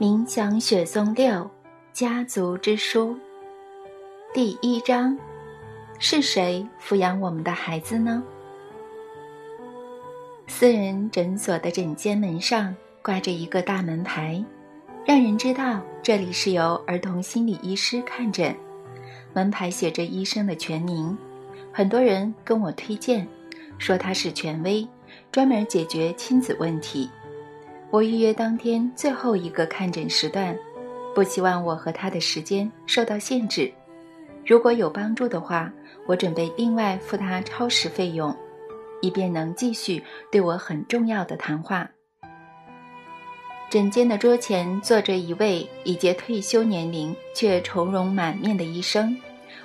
冥想雪松六家族之书第一章：是谁抚养我们的孩子呢？私人诊所的诊间门上挂着一个大门牌，让人知道这里是由儿童心理医师看诊。门牌写着医生的全名，很多人跟我推荐，说他是权威，专门解决亲子问题。我预约当天最后一个看诊时段，不希望我和他的时间受到限制。如果有帮助的话，我准备另外付他超时费用，以便能继续对我很重要的谈话。诊间的桌前坐着一位已届退休年龄却愁容满面的医生，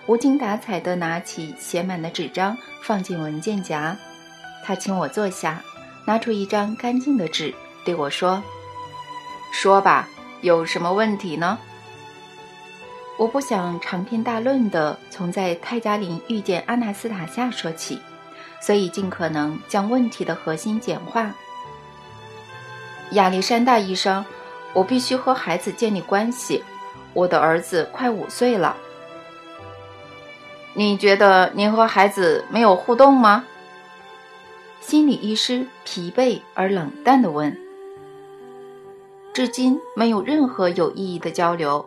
无精打采地拿起写满的纸张放进文件夹。他请我坐下，拿出一张干净的纸。对我说：“说吧，有什么问题呢？”我不想长篇大论的从在泰加林遇见阿纳斯塔夏说起，所以尽可能将问题的核心简化。亚历山大医生，我必须和孩子建立关系。我的儿子快五岁了。你觉得您和孩子没有互动吗？心理医师疲惫而冷淡地问。至今没有任何有意义的交流。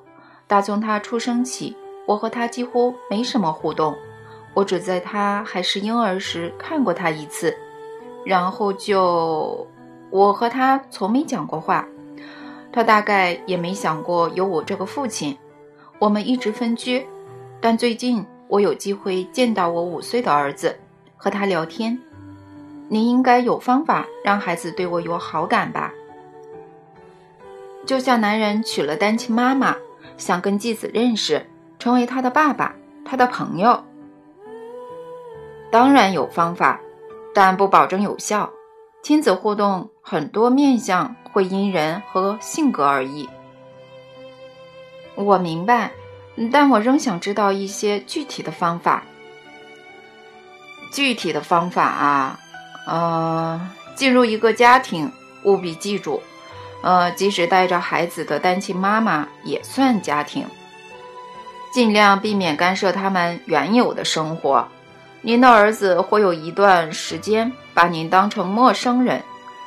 打从他出生起，我和他几乎没什么互动。我只在他还是婴儿时看过他一次，然后就……我和他从没讲过话。他大概也没想过有我这个父亲。我们一直分居，但最近我有机会见到我五岁的儿子，和他聊天。你应该有方法让孩子对我有好感吧？就像男人娶了单亲妈妈，想跟继子认识，成为他的爸爸、他的朋友。当然有方法，但不保证有效。亲子互动很多面相会因人和性格而异。我明白，但我仍想知道一些具体的方法。具体的方法啊，呃，进入一个家庭，务必记住。呃，即使带着孩子的单亲妈妈也算家庭。尽量避免干涉他们原有的生活。您的儿子会有一段时间把您当成陌生人，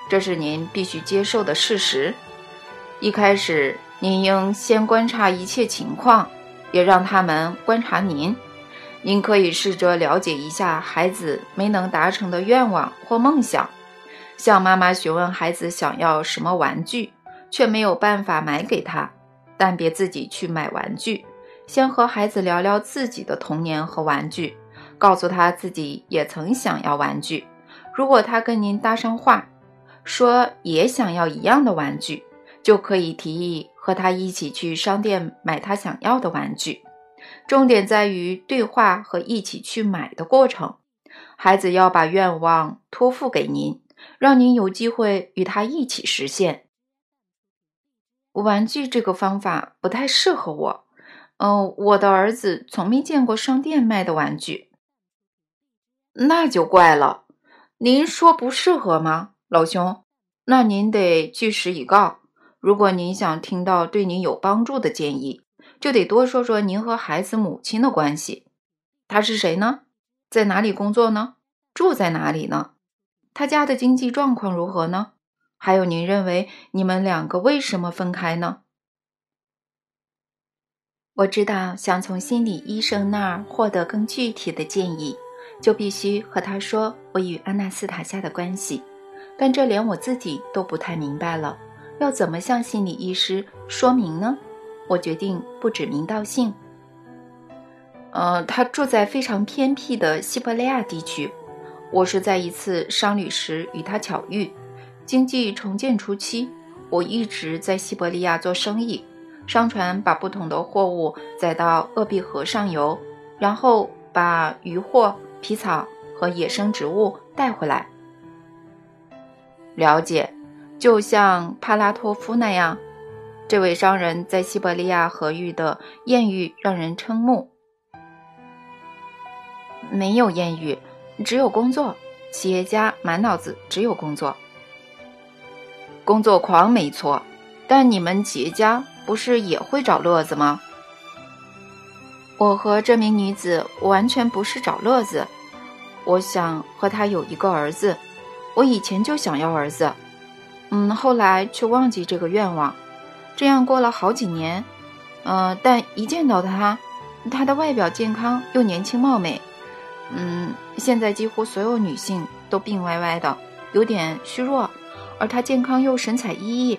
这是您必须接受的事实。一开始，您应先观察一切情况，也让他们观察您。您可以试着了解一下孩子没能达成的愿望或梦想。向妈妈询问孩子想要什么玩具，却没有办法买给他，但别自己去买玩具。先和孩子聊聊自己的童年和玩具，告诉他自己也曾想要玩具。如果他跟您搭上话，说也想要一样的玩具，就可以提议和他一起去商店买他想要的玩具。重点在于对话和一起去买的过程。孩子要把愿望托付给您。让您有机会与他一起实现。玩具这个方法不太适合我。嗯，我的儿子从没见过商店卖的玩具。那就怪了。您说不适合吗，老兄？那您得据实以告。如果您想听到对您有帮助的建议，就得多说说您和孩子母亲的关系。他是谁呢？在哪里工作呢？住在哪里呢？他家的经济状况如何呢？还有，您认为你们两个为什么分开呢？我知道，想从心理医生那儿获得更具体的建议，就必须和他说我与安娜斯塔夏的关系。但这连我自己都不太明白了，要怎么向心理医师说明呢？我决定不指名道姓。呃，他住在非常偏僻的西伯利亚地区。我是在一次商旅时与他巧遇。经济重建初期，我一直在西伯利亚做生意，商船把不同的货物载到鄂毕河上游，然后把渔货、皮草和野生植物带回来。了解，就像帕拉托夫那样，这位商人在西伯利亚河域的艳遇让人瞠目。没有艳遇。只有工作，企业家满脑子只有工作，工作狂没错，但你们企业家不是也会找乐子吗？我和这名女子完全不是找乐子，我想和她有一个儿子。我以前就想要儿子，嗯，后来却忘记这个愿望。这样过了好几年，嗯，但一见到他，他的外表健康又年轻貌美，嗯，现在几乎所有女性都病歪歪的，有点虚弱，而她健康又神采奕奕。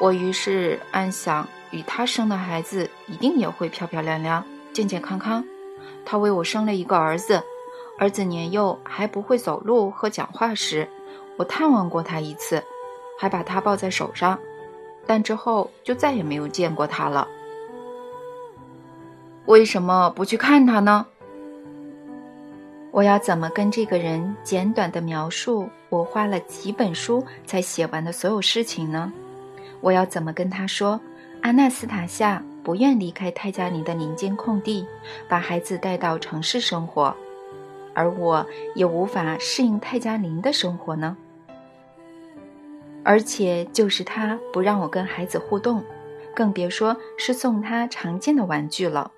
我于是暗想，与他生的孩子一定也会漂漂亮亮、健健康康。他为我生了一个儿子，儿子年幼还不会走路和讲话时，我探望过他一次，还把他抱在手上。但之后就再也没有见过他了。为什么不去看他呢？我要怎么跟这个人简短的描述我花了几本书才写完的所有事情呢？我要怎么跟他说，阿纳斯塔夏不愿离开泰加林的林间空地，把孩子带到城市生活，而我也无法适应泰加林的生活呢？而且就是他不让我跟孩子互动，更别说是送他常见的玩具了。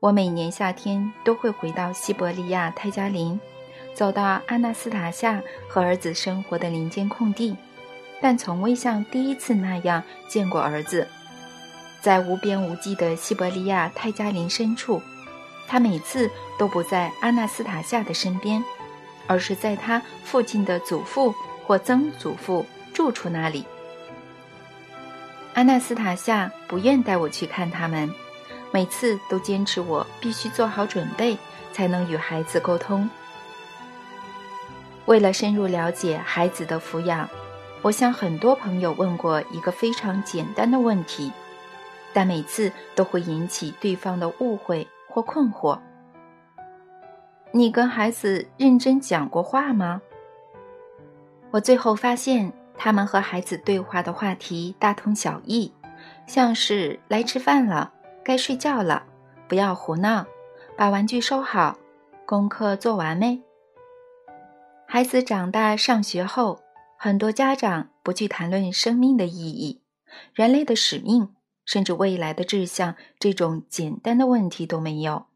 我每年夏天都会回到西伯利亚泰加林，走到阿纳斯塔夏和儿子生活的林间空地，但从未像第一次那样见过儿子。在无边无际的西伯利亚泰加林深处，他每次都不在阿纳斯塔夏的身边，而是在他父亲的祖父或曾祖父。住处那里，阿纳斯塔夏不愿带我去看他们，每次都坚持我必须做好准备才能与孩子沟通。为了深入了解孩子的抚养，我向很多朋友问过一个非常简单的问题，但每次都会引起对方的误会或困惑。你跟孩子认真讲过话吗？我最后发现。他们和孩子对话的话题大同小异，像是“来吃饭了，该睡觉了，不要胡闹，把玩具收好，功课做完没？”孩子长大上学后，很多家长不去谈论生命的意义、人类的使命，甚至未来的志向这种简单的问题都没有。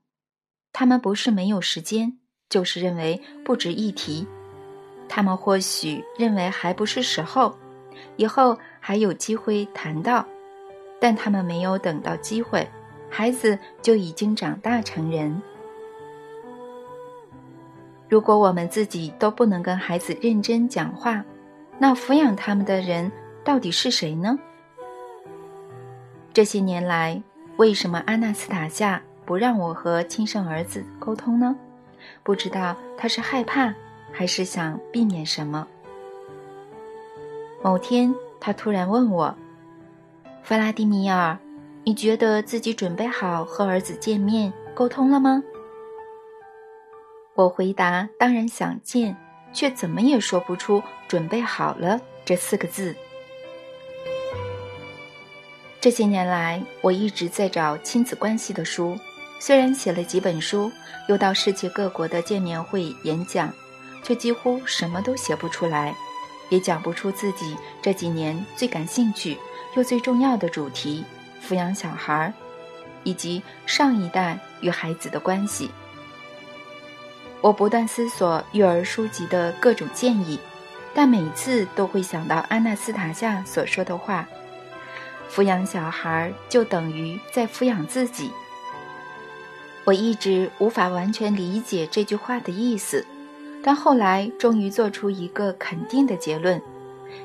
他们不是没有时间，就是认为不值一提。他们或许认为还不是时候，以后还有机会谈到，但他们没有等到机会，孩子就已经长大成人。如果我们自己都不能跟孩子认真讲话，那抚养他们的人到底是谁呢？这些年来，为什么阿纳斯塔夏不让我和亲生儿子沟通呢？不知道他是害怕。还是想避免什么？某天，他突然问我：“弗拉迪米尔，你觉得自己准备好和儿子见面沟通了吗？”我回答：“当然想见，却怎么也说不出‘准备好了’这四个字。”这些年来，我一直在找亲子关系的书，虽然写了几本书，又到世界各国的见面会演讲。却几乎什么都写不出来，也讲不出自己这几年最感兴趣又最重要的主题——抚养小孩，以及上一代与孩子的关系。我不断思索育儿书籍的各种建议，但每次都会想到安娜斯塔夏所说的话：“抚养小孩就等于在抚养自己。”我一直无法完全理解这句话的意思。但后来终于做出一个肯定的结论：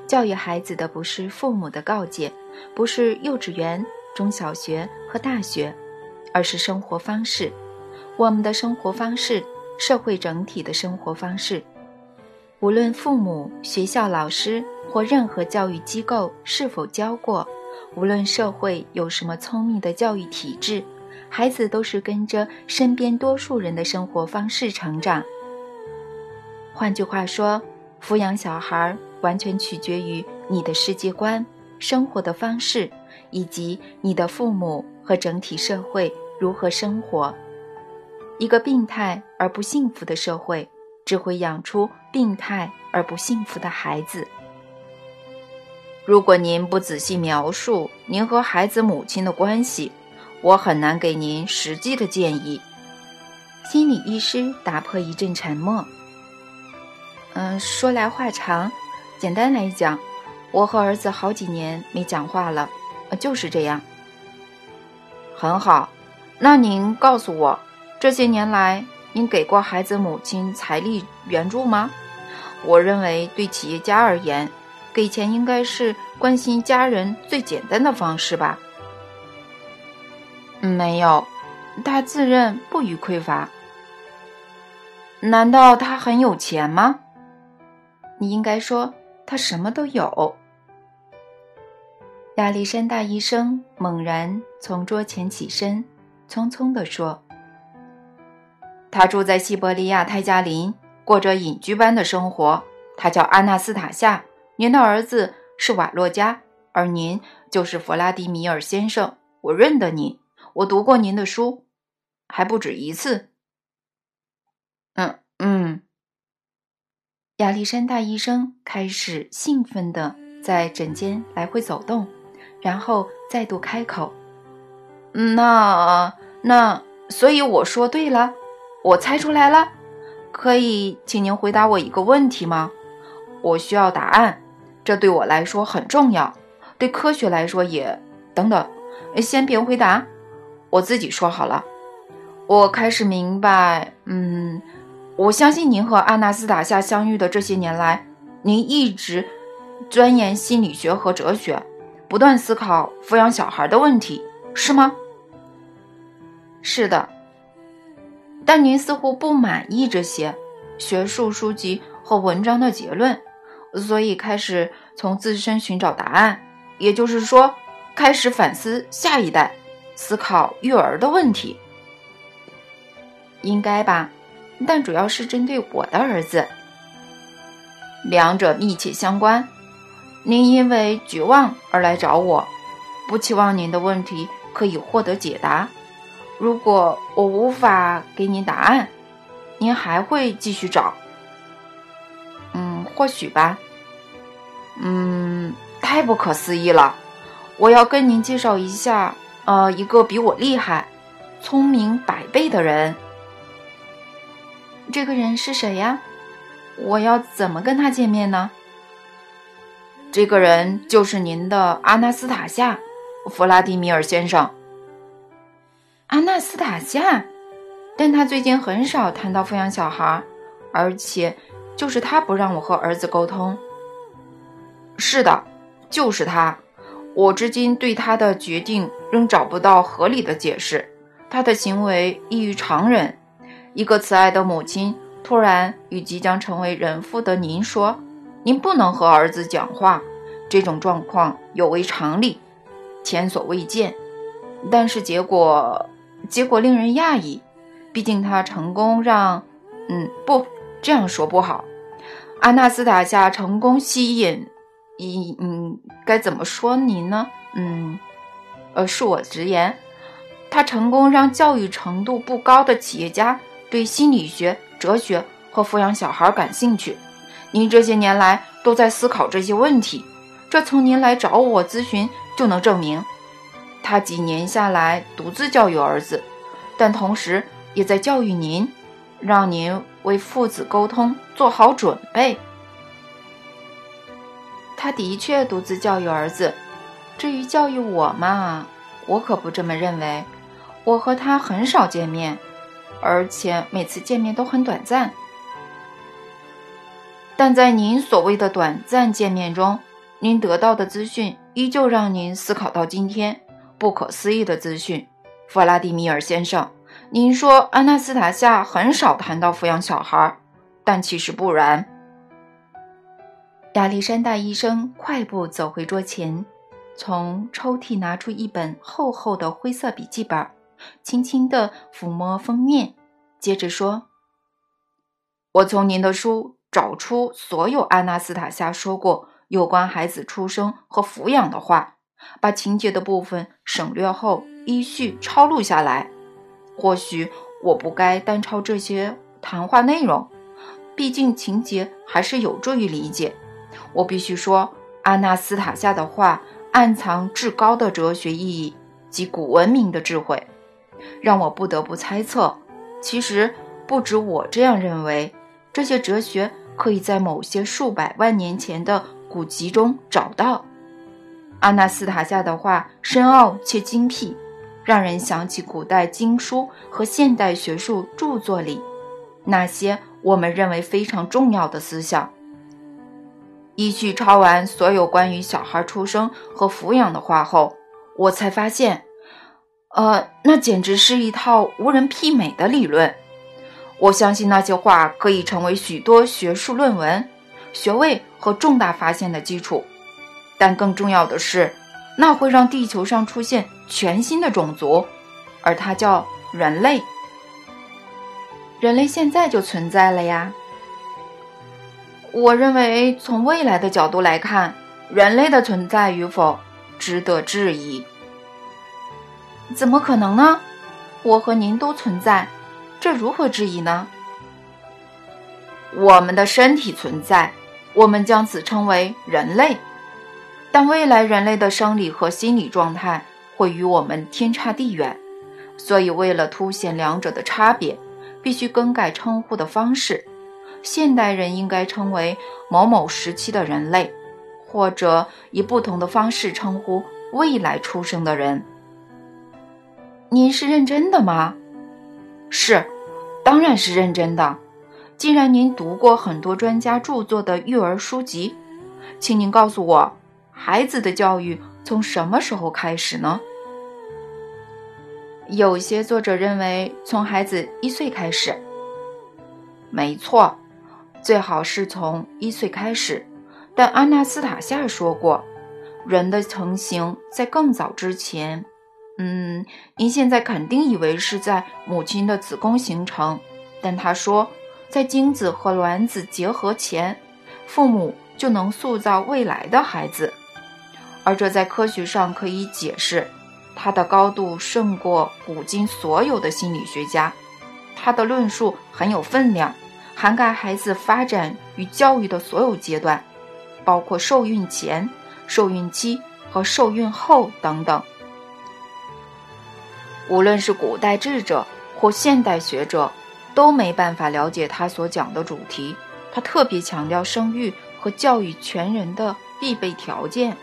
教育孩子的不是父母的告诫，不是幼稚园、中小学和大学，而是生活方式。我们的生活方式，社会整体的生活方式。无论父母、学校老师或任何教育机构是否教过，无论社会有什么聪明的教育体制，孩子都是跟着身边多数人的生活方式成长。换句话说，抚养小孩完全取决于你的世界观、生活的方式，以及你的父母和整体社会如何生活。一个病态而不幸福的社会，只会养出病态而不幸福的孩子。如果您不仔细描述您和孩子母亲的关系，我很难给您实际的建议。心理医师打破一阵沉默。嗯，说来话长，简单来讲，我和儿子好几年没讲话了，就是这样。很好，那您告诉我，这些年来您给过孩子母亲财力援助吗？我认为，对企业家而言，给钱应该是关心家人最简单的方式吧。没有，他自认不予匮乏。难道他很有钱吗？你应该说他什么都有。亚历山大医生猛然从桌前起身，匆匆地说：“他住在西伯利亚泰加林，过着隐居般的生活。他叫阿纳斯塔夏。您的儿子是瓦洛加，而您就是弗拉迪米尔先生。我认得您。”我读过您的书，还不止一次。嗯嗯，亚历山大医生开始兴奋地在诊间来回走动，然后再度开口：“那那，所以我说对了，我猜出来了。可以请您回答我一个问题吗？我需要答案，这对我来说很重要，对科学来说也……等等，先别回答。”我自己说好了，我开始明白，嗯，我相信您和阿纳斯塔夏相遇的这些年来，您一直钻研心理学和哲学，不断思考抚养小孩的问题，是吗？是的，但您似乎不满意这些学术书籍和文章的结论，所以开始从自身寻找答案，也就是说，开始反思下一代。思考育儿的问题，应该吧？但主要是针对我的儿子。两者密切相关。您因为绝望而来找我，不期望您的问题可以获得解答。如果我无法给您答案，您还会继续找？嗯，或许吧。嗯，太不可思议了！我要跟您介绍一下。呃，一个比我厉害、聪明百倍的人。这个人是谁呀？我要怎么跟他见面呢？这个人就是您的阿纳斯塔夏·弗拉迪米尔先生。阿纳斯塔夏，但他最近很少谈到抚养小孩，而且就是他不让我和儿子沟通。是的，就是他。我至今对他的决定仍找不到合理的解释，他的行为异于常人。一个慈爱的母亲突然与即将成为人父的您说：“您不能和儿子讲话。”这种状况有违常理，前所未见。但是结果，结果令人讶异。毕竟他成功让……嗯，不这样说不好。阿纳斯塔夏成功吸引。一嗯，该怎么说您呢？嗯，呃，恕我直言，他成功让教育程度不高的企业家对心理学、哲学和抚养小孩感兴趣。您这些年来都在思考这些问题，这从您来找我咨询就能证明。他几年下来独自教育儿子，但同时也在教育您，让您为父子沟通做好准备。他的确独自教育儿子，至于教育我嘛，我可不这么认为。我和他很少见面，而且每次见面都很短暂。但在您所谓的短暂见面中，您得到的资讯依旧让您思考到今天。不可思议的资讯，弗拉迪米尔先生，您说安娜斯塔夏很少谈到抚养小孩，但其实不然。亚历山大医生快步走回桌前，从抽屉拿出一本厚厚的灰色笔记本，轻轻地抚摸封面，接着说：“我从您的书找出所有阿纳斯塔夏说过有关孩子出生和抚养的话，把情节的部分省略后依序抄录下来。或许我不该单抄这些谈话内容，毕竟情节还是有助于理解。”我必须说，阿纳斯塔夏的话暗藏至高的哲学意义及古文明的智慧，让我不得不猜测，其实不止我这样认为，这些哲学可以在某些数百万年前的古籍中找到。阿纳斯塔夏的话深奥且精辟，让人想起古代经书和现代学术著作里那些我们认为非常重要的思想。依序抄完所有关于小孩出生和抚养的话后，我才发现，呃，那简直是一套无人媲美的理论。我相信那些话可以成为许多学术论文、学位和重大发现的基础。但更重要的是，那会让地球上出现全新的种族，而它叫人类。人类现在就存在了呀。我认为，从未来的角度来看，人类的存在与否值得质疑。怎么可能呢？我和您都存在，这如何质疑呢？我们的身体存在，我们将此称为人类。但未来人类的生理和心理状态会与我们天差地远，所以为了凸显两者的差别，必须更改称呼的方式。现代人应该称为某某时期的人类，或者以不同的方式称呼未来出生的人。您是认真的吗？是，当然是认真的。既然您读过很多专家著作的育儿书籍，请您告诉我，孩子的教育从什么时候开始呢？有些作者认为从孩子一岁开始。没错。最好是从一岁开始，但阿纳斯塔夏说过，人的成型在更早之前。嗯，您现在肯定以为是在母亲的子宫形成，但他说，在精子和卵子结合前，父母就能塑造未来的孩子，而这在科学上可以解释，他的高度胜过古今所有的心理学家，他的论述很有分量。涵盖孩子发展与教育的所有阶段，包括受孕前、受孕期和受孕后等等。无论是古代智者或现代学者，都没办法了解他所讲的主题。他特别强调生育和教育全人的必备条件，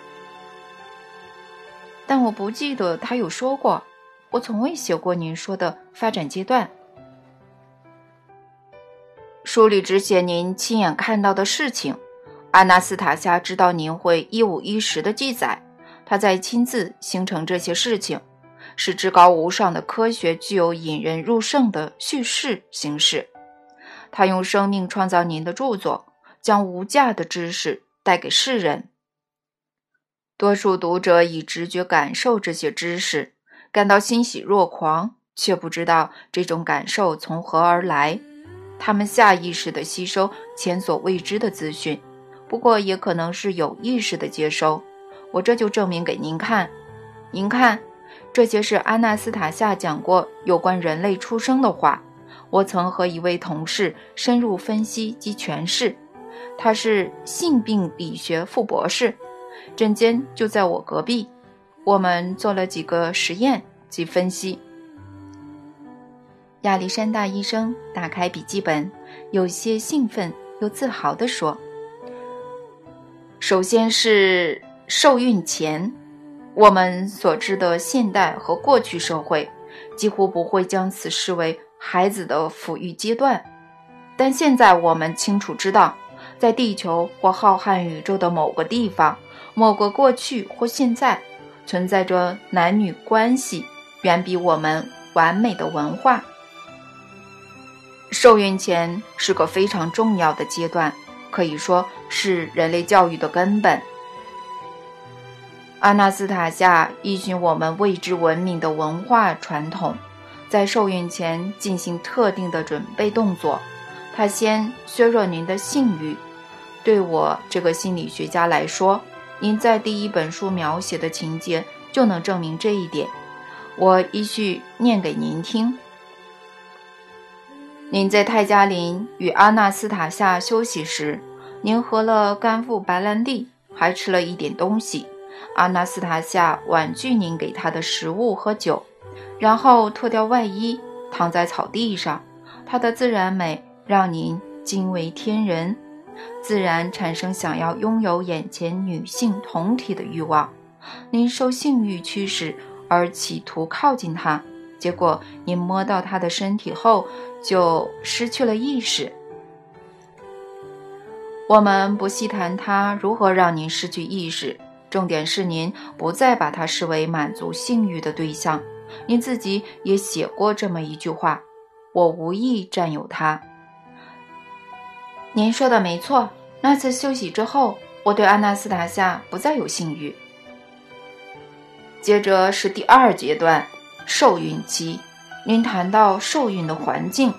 但我不记得他有说过。我从未写过您说的发展阶段。书里只写您亲眼看到的事情。阿纳斯塔夏知道您会一五一十的记载，他在亲自形成这些事情，是至高无上的科学具有引人入胜的叙事形式。他用生命创造您的著作，将无价的知识带给世人。多数读者以直觉感受这些知识，感到欣喜若狂，却不知道这种感受从何而来。他们下意识地吸收前所未知的资讯，不过也可能是有意识的接收。我这就证明给您看。您看，这些是阿纳斯塔夏讲过有关人类出生的话。我曾和一位同事深入分析及诠释。他是性病理学副博士，诊间就在我隔壁。我们做了几个实验及分析。亚历山大医生打开笔记本，有些兴奋又自豪地说：“首先是受孕前，我们所知的现代和过去社会几乎不会将此视为孩子的抚育阶段。但现在我们清楚知道，在地球或浩瀚宇宙的某个地方、某个过去或现在，存在着男女关系远比我们完美的文化。”受孕前是个非常重要的阶段，可以说是人类教育的根本。阿纳斯塔夏依循我们未知文明的文化传统，在受孕前进行特定的准备动作。他先削弱您的性欲。对我这个心理学家来说，您在第一本书描写的情节就能证明这一点。我依序念给您听。您在泰加林与阿纳斯塔夏休息时，您喝了干副白兰地，还吃了一点东西。阿纳斯塔夏婉拒您给她的食物和酒，然后脱掉外衣，躺在草地上。她的自然美让您惊为天人，自然产生想要拥有眼前女性同体的欲望。您受性欲驱使而企图靠近她，结果您摸到她的身体后就失去了意识。我们不细谈她如何让您失去意识。重点是您不再把它视为满足性欲的对象。您自己也写过这么一句话：“我无意占有它。”您说的没错。那次休息之后，我对阿纳斯塔夏不再有性欲。接着是第二阶段，受孕期。您谈到受孕的环境：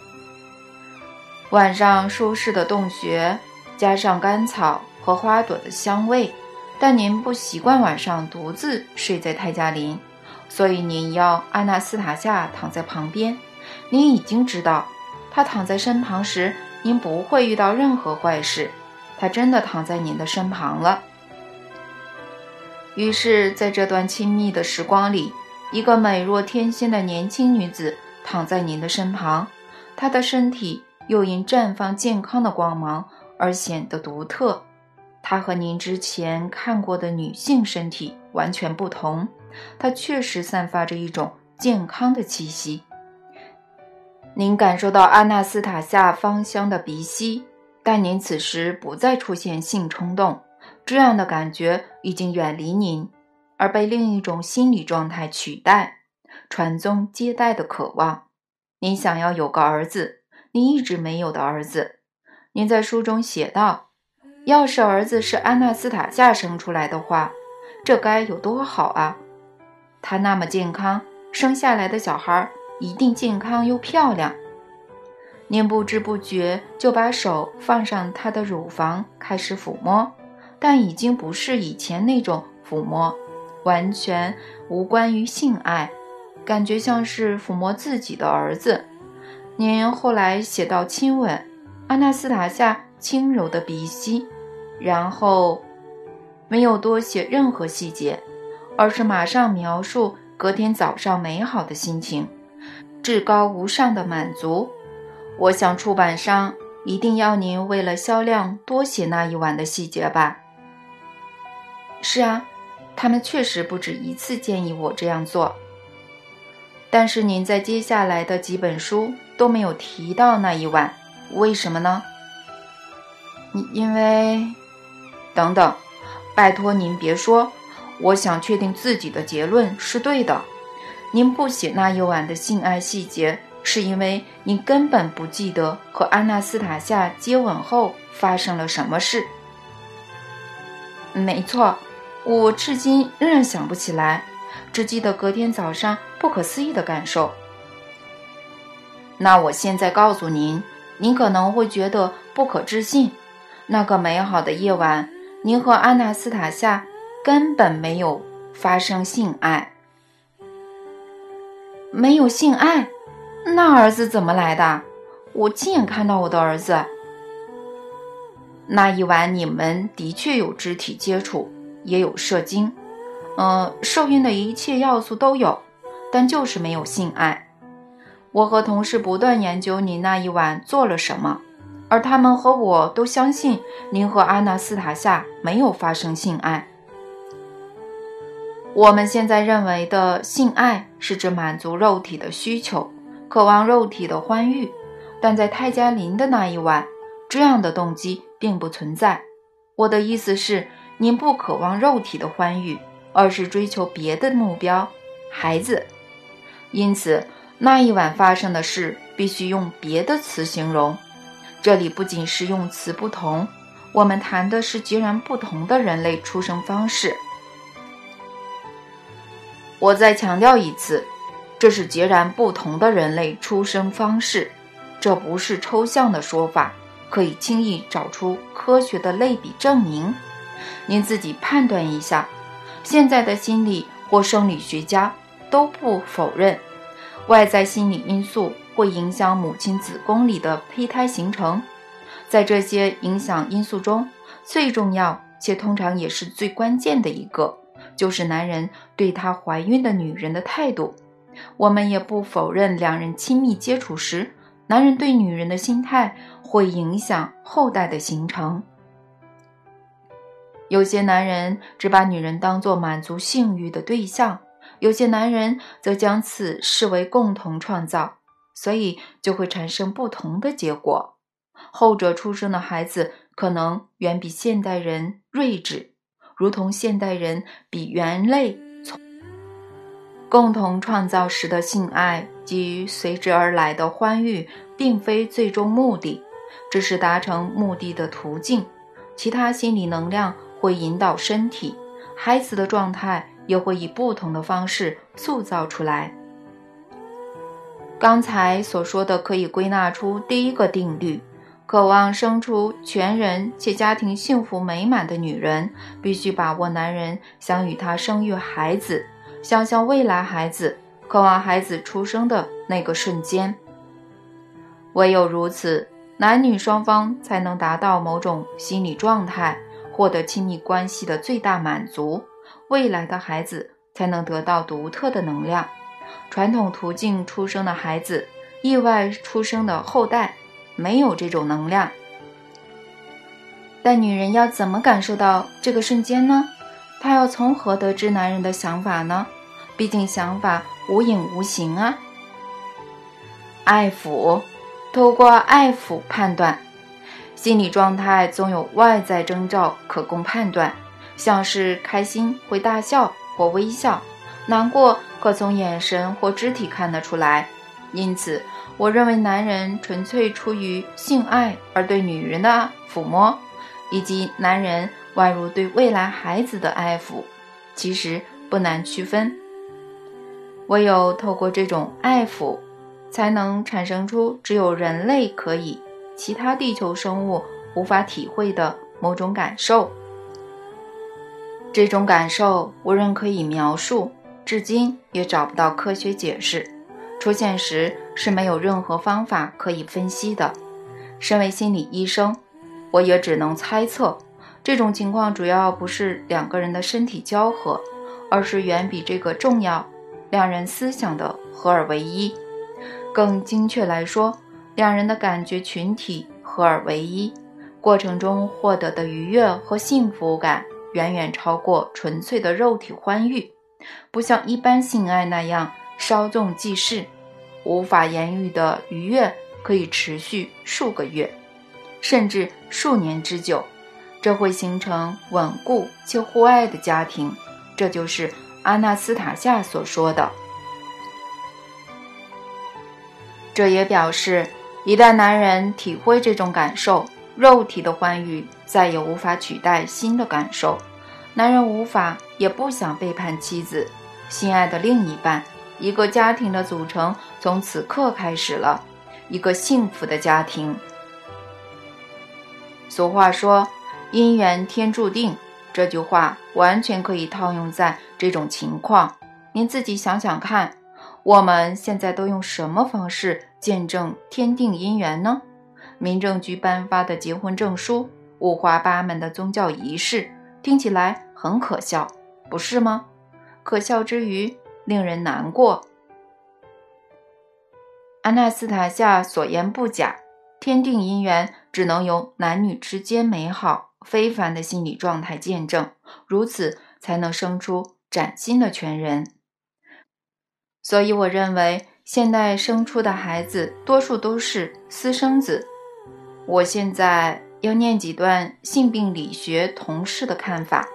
晚上舒适的洞穴，加上干草和花朵的香味。但您不习惯晚上独自睡在泰加林，所以您要阿纳斯塔夏躺在旁边。您已经知道，他躺在身旁时，您不会遇到任何怪事。他真的躺在您的身旁了。于是，在这段亲密的时光里，一个美若天仙的年轻女子躺在您的身旁，她的身体又因绽放健康的光芒而显得独特。她和您之前看过的女性身体完全不同，她确实散发着一种健康的气息。您感受到阿纳斯塔夏芳香的鼻息，但您此时不再出现性冲动，这样的感觉已经远离您，而被另一种心理状态取代——传宗接代的渴望。您想要有个儿子，您一直没有的儿子。您在书中写道。要是儿子是安娜斯塔夏生出来的话，这该有多好啊！他那么健康，生下来的小孩一定健康又漂亮。您不知不觉就把手放上他的乳房，开始抚摸，但已经不是以前那种抚摸，完全无关于性爱，感觉像是抚摸自己的儿子。您后来写到亲吻阿纳斯塔夏轻柔的鼻息。然后，没有多写任何细节，而是马上描述隔天早上美好的心情，至高无上的满足。我想出版商一定要您为了销量多写那一晚的细节吧？是啊，他们确实不止一次建议我这样做。但是您在接下来的几本书都没有提到那一晚，为什么呢？你因为。等等，拜托您别说，我想确定自己的结论是对的。您不写那一晚的性爱细节，是因为您根本不记得和安娜斯塔夏接吻后发生了什么事。没错，我至今仍然想不起来，只记得隔天早上不可思议的感受。那我现在告诉您，您可能会觉得不可置信，那个美好的夜晚。您和阿纳斯塔夏根本没有发生性爱，没有性爱，那儿子怎么来的？我亲眼看到我的儿子。那一晚你们的确有肢体接触，也有射精，嗯，受孕的一切要素都有，但就是没有性爱。我和同事不断研究你那一晚做了什么。而他们和我都相信，您和阿纳斯塔夏没有发生性爱。我们现在认为的性爱是指满足肉体的需求，渴望肉体的欢愉，但在泰加林的那一晚，这样的动机并不存在。我的意思是，您不渴望肉体的欢愉，而是追求别的目标——孩子。因此，那一晚发生的事必须用别的词形容。这里不仅是用词不同，我们谈的是截然不同的人类出生方式。我再强调一次，这是截然不同的人类出生方式，这不是抽象的说法，可以轻易找出科学的类比证明。您自己判断一下，现在的心理或生理学家都不否认，外在心理因素。会影响母亲子宫里的胚胎形成，在这些影响因素中，最重要且通常也是最关键的一个，就是男人对他怀孕的女人的态度。我们也不否认，两人亲密接触时，男人对女人的心态会影响后代的形成。有些男人只把女人当作满足性欲的对象，有些男人则将此视为共同创造，所以就会产生不同的结果。后者出生的孩子可能远比现代人睿智，如同现代人比猿类从。共同创造时的性爱及随之而来的欢愉，并非最终目的，只是达成目的的途径。其他心理能量。会引导身体，孩子的状态也会以不同的方式塑造出来。刚才所说的可以归纳出第一个定律：渴望生出全人且家庭幸福美满的女人，必须把握男人想与她生育孩子、想象未来孩子、渴望孩子出生的那个瞬间。唯有如此，男女双方才能达到某种心理状态。获得亲密关系的最大满足，未来的孩子才能得到独特的能量。传统途径出生的孩子，意外出生的后代，没有这种能量。但女人要怎么感受到这个瞬间呢？她要从何得知男人的想法呢？毕竟想法无影无形啊。爱抚，透过爱抚判断。心理状态总有外在征兆可供判断，像是开心会大笑或微笑，难过可从眼神或肢体看得出来。因此，我认为男人纯粹出于性爱而对女人的抚摸，以及男人宛如对未来孩子的爱抚，其实不难区分。唯有透过这种爱抚，才能产生出只有人类可以。其他地球生物无法体会的某种感受，这种感受无人可以描述，至今也找不到科学解释。出现时是没有任何方法可以分析的。身为心理医生，我也只能猜测，这种情况主要不是两个人的身体交合，而是远比这个重要，两人思想的合二为一。更精确来说。两人的感觉群体合二为一，过程中获得的愉悦和幸福感远远超过纯粹的肉体欢愉，不像一般性爱那样稍纵即逝，无法言喻的愉悦可以持续数个月，甚至数年之久，这会形成稳固且互爱的家庭。这就是阿纳斯塔夏所说的。这也表示。一旦男人体会这种感受，肉体的欢愉再也无法取代新的感受。男人无法也不想背叛妻子，心爱的另一半。一个家庭的组成从此刻开始了，一个幸福的家庭。俗话说“姻缘天注定”，这句话完全可以套用在这种情况。您自己想想看。我们现在都用什么方式见证天定姻缘呢？民政局颁发的结婚证书，五花八门的宗教仪式，听起来很可笑，不是吗？可笑之余，令人难过。阿纳斯塔夏所言不假，天定姻缘只能由男女之间美好非凡的心理状态见证，如此才能生出崭新的全人。所以，我认为现代生出的孩子多数都是私生子。我现在要念几段性病理学同事的看法。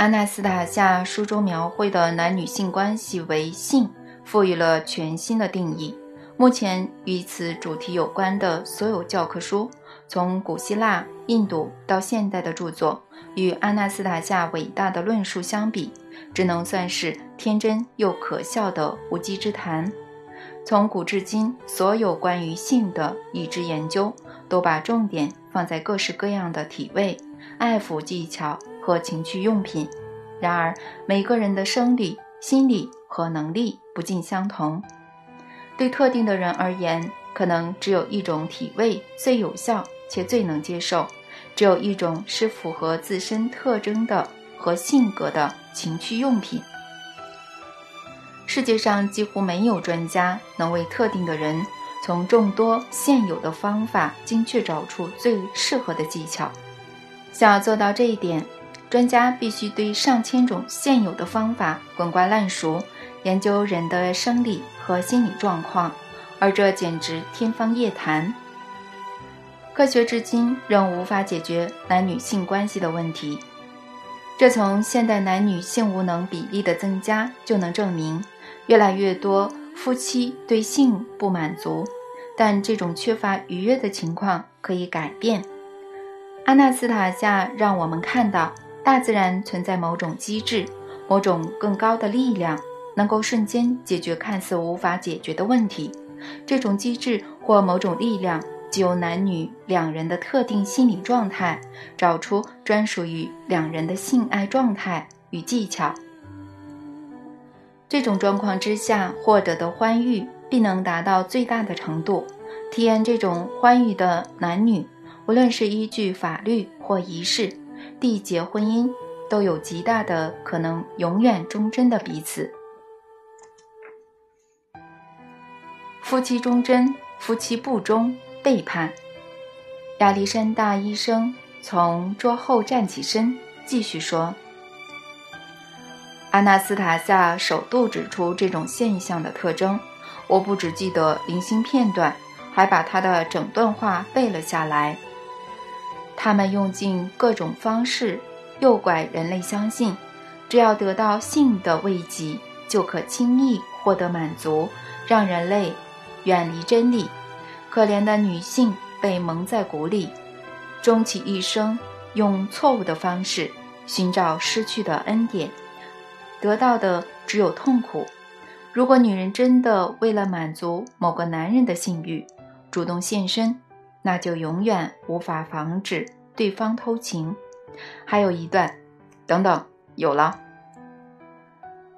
阿纳斯塔夏书中描绘的男女性关系为性，赋予了全新的定义。目前与此主题有关的所有教科书，从古希腊、印度到现代的著作，与阿纳斯塔夏伟大的论述相比。只能算是天真又可笑的无稽之谈。从古至今，所有关于性的已知研究都把重点放在各式各样的体位、爱抚技巧和情趣用品。然而，每个人的生理、心理和能力不尽相同。对特定的人而言，可能只有一种体位最有效且最能接受，只有一种是符合自身特征的和性格的情趣用品。世界上几乎没有专家能为特定的人从众多现有的方法精确找出最适合的技巧。想要做到这一点，专家必须对上千种现有的方法滚瓜烂熟，研究人的生理和心理状况，而这简直天方夜谭。科学至今仍无法解决男女性关系的问题，这从现代男女性无能比例的增加就能证明。越来越多夫妻对性不满足，但这种缺乏愉悦的情况可以改变。阿纳斯塔夏让我们看到，大自然存在某种机制，某种更高的力量，能够瞬间解决看似无法解决的问题。这种机制或某种力量，即由男女两人的特定心理状态，找出专属于两人的性爱状态与技巧。这种状况之下获得的欢愉，必能达到最大的程度。体验这种欢愉的男女，无论是依据法律或仪式缔结婚姻，都有极大的可能永远忠贞的彼此。夫妻忠贞，夫妻不忠，背叛。亚历山大医生从桌后站起身，继续说。阿纳斯塔夏首度指出这种现象的特征。我不只记得零星片段，还把他的整段话背了下来。他们用尽各种方式诱拐人类相信，只要得到性的慰藉，就可轻易获得满足，让人类远离真理。可怜的女性被蒙在鼓里，终其一生用错误的方式寻找失去的恩典。得到的只有痛苦。如果女人真的为了满足某个男人的性欲主动献身，那就永远无法防止对方偷情。还有一段，等等，有了。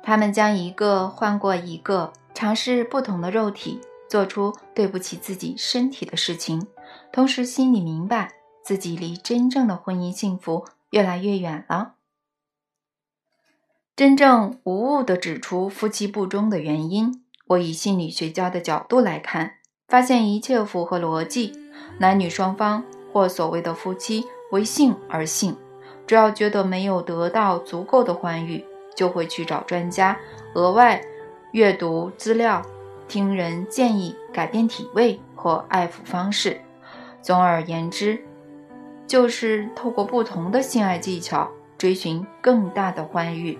他们将一个换过一个，尝试不同的肉体，做出对不起自己身体的事情，同时心里明白自己离真正的婚姻幸福越来越远了。真正无误地指出夫妻不忠的原因，我以心理学家的角度来看，发现一切符合逻辑。男女双方或所谓的夫妻为性而性，只要觉得没有得到足够的欢愉，就会去找专家，额外阅读资料，听人建议改变体位或爱抚方式。总而言之，就是透过不同的性爱技巧，追寻更大的欢愉。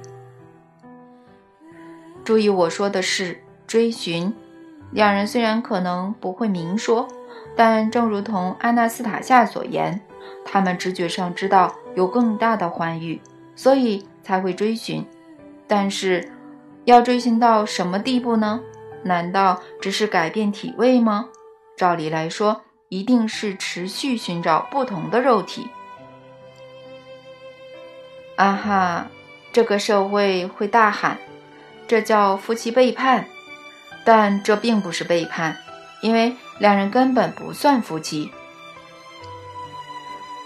注意，我说的是追寻。两人虽然可能不会明说，但正如同阿纳斯塔夏所言，他们直觉上知道有更大的欢愉，所以才会追寻。但是，要追寻到什么地步呢？难道只是改变体位吗？照理来说，一定是持续寻找不同的肉体。啊哈，这个社会会大喊。这叫夫妻背叛，但这并不是背叛，因为两人根本不算夫妻。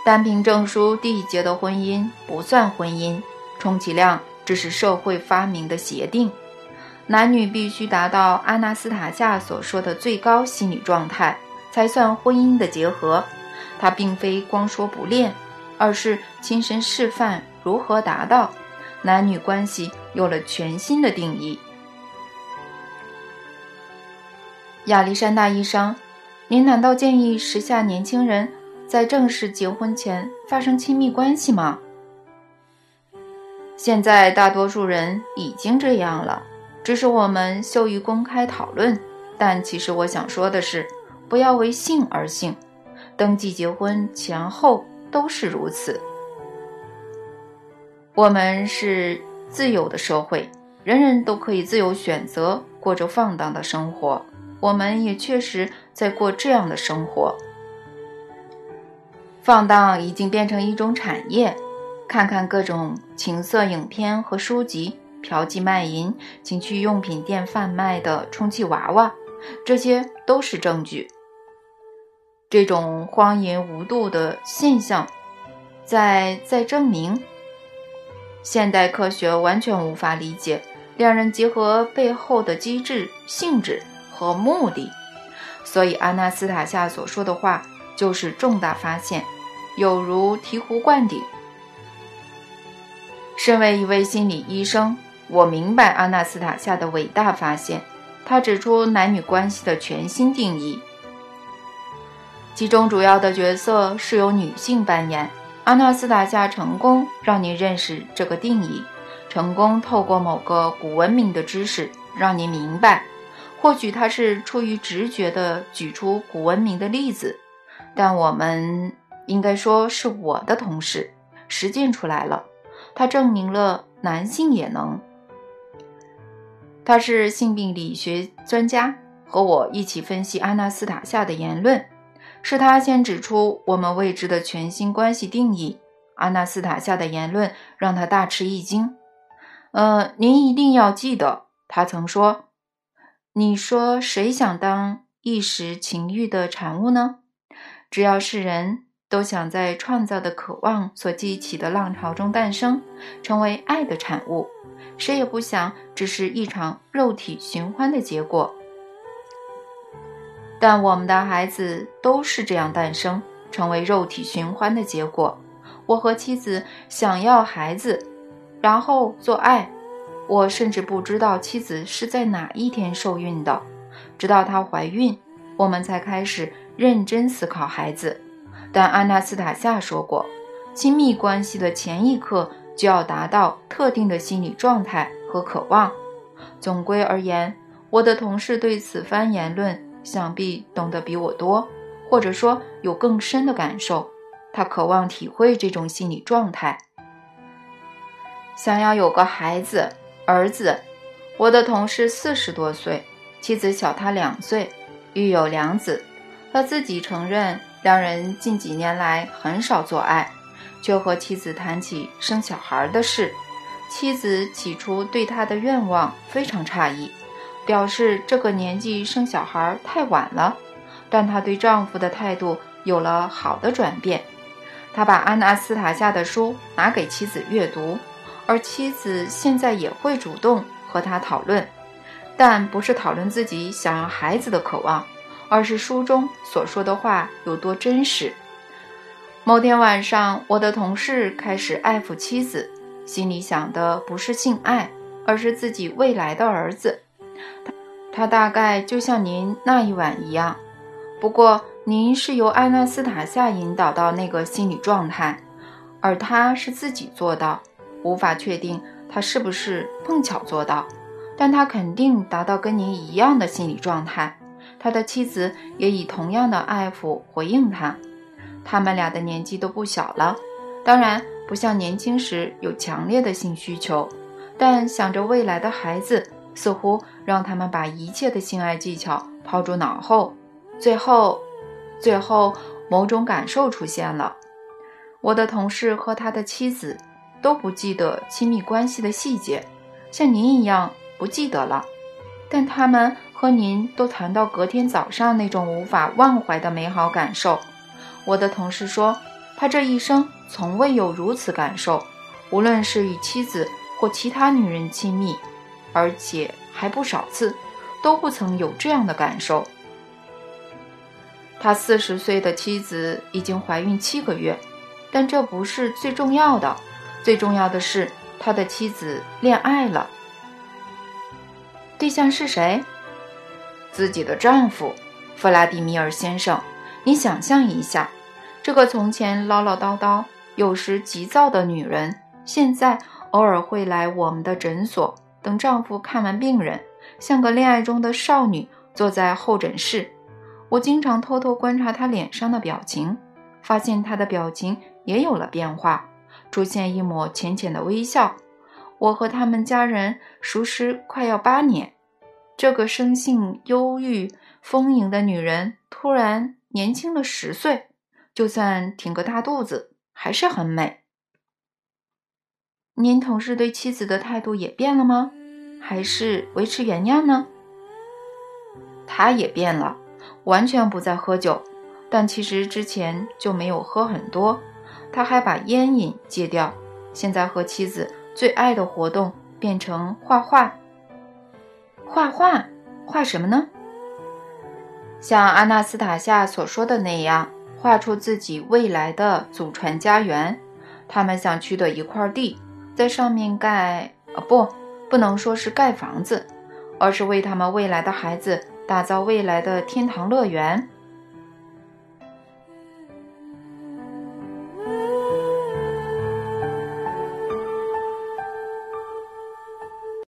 单凭证书缔结的婚姻不算婚姻，充其量只是社会发明的协定。男女必须达到阿纳斯塔夏所说的最高心理状态，才算婚姻的结合。他并非光说不练，而是亲身示范如何达到。男女关系有了全新的定义。亚历山大医生，您难道建议时下年轻人在正式结婚前发生亲密关系吗？现在大多数人已经这样了，只是我们羞于公开讨论。但其实我想说的是，不要为性而性，登记结婚前后都是如此。我们是自由的社会，人人都可以自由选择过着放荡的生活。我们也确实在过这样的生活。放荡已经变成一种产业，看看各种情色影片和书籍，嫖妓卖淫、情趣用品店贩卖的充气娃娃，这些都是证据。这种荒淫无度的现象在在证明。现代科学完全无法理解两人结合背后的机制、性质和目的，所以阿纳斯塔夏所说的话就是重大发现，有如醍醐灌顶。身为一位心理医生，我明白阿纳斯塔夏的伟大发现。他指出男女关系的全新定义，其中主要的角色是由女性扮演。阿纳斯塔夏成功让你认识这个定义，成功透过某个古文明的知识让你明白。或许他是出于直觉的举出古文明的例子，但我们应该说是我的同事实践出来了。他证明了男性也能。他是性病理学专家，和我一起分析阿纳斯塔夏的言论。是他先指出我们未知的全新关系定义。阿纳斯塔夏的言论让他大吃一惊。呃，您一定要记得，他曾说：“你说谁想当一时情欲的产物呢？只要是人都想在创造的渴望所激起的浪潮中诞生，成为爱的产物。谁也不想只是一场肉体寻欢的结果。”但我们的孩子都是这样诞生，成为肉体循环的结果。我和妻子想要孩子，然后做爱。我甚至不知道妻子是在哪一天受孕的，直到她怀孕，我们才开始认真思考孩子。但安娜斯塔夏说过，亲密关系的前一刻就要达到特定的心理状态和渴望。总归而言，我的同事对此番言论。想必懂得比我多，或者说有更深的感受。他渴望体会这种心理状态，想要有个孩子，儿子。我的同事四十多岁，妻子小他两岁，育有两子。他自己承认，两人近几年来很少做爱，却和妻子谈起生小孩的事。妻子起初对他的愿望非常诧异。表示这个年纪生小孩太晚了，但她对丈夫的态度有了好的转变。她把安娜斯塔夏的书拿给妻子阅读，而妻子现在也会主动和他讨论，但不是讨论自己想要孩子的渴望，而是书中所说的话有多真实。某天晚上，我的同事开始爱抚妻子，心里想的不是性爱，而是自己未来的儿子。他大概就像您那一晚一样，不过您是由安娜斯塔夏引导到那个心理状态，而他是自己做到。无法确定他是不是碰巧做到，但他肯定达到跟您一样的心理状态。他的妻子也以同样的爱抚回应他。他们俩的年纪都不小了，当然不像年轻时有强烈的性需求，但想着未来的孩子。似乎让他们把一切的性爱技巧抛诸脑后，最后，最后某种感受出现了。我的同事和他的妻子都不记得亲密关系的细节，像您一样不记得了，但他们和您都谈到隔天早上那种无法忘怀的美好感受。我的同事说，他这一生从未有如此感受，无论是与妻子或其他女人亲密。而且还不少次，都不曾有这样的感受。他四十岁的妻子已经怀孕七个月，但这不是最重要的，最重要的是他的妻子恋爱了。对象是谁？自己的丈夫，弗拉迪米尔先生。你想象一下，这个从前唠唠叨叨、有时急躁的女人，现在偶尔会来我们的诊所。等丈夫看完病人，像个恋爱中的少女坐在候诊室。我经常偷偷观察她脸上的表情，发现她的表情也有了变化，出现一抹浅浅的微笑。我和他们家人熟识快要八年，这个生性忧郁、丰盈的女人突然年轻了十岁，就算挺个大肚子，还是很美。您同事对妻子的态度也变了吗？还是维持原样呢？他也变了，完全不再喝酒，但其实之前就没有喝很多。他还把烟瘾戒掉。现在和妻子最爱的活动变成画画。画画，画什么呢？像阿纳斯塔夏所说的那样，画出自己未来的祖传家园，他们想去的一块地，在上面盖……啊，不，不能说是盖房子，而是为他们未来的孩子打造未来的天堂乐园。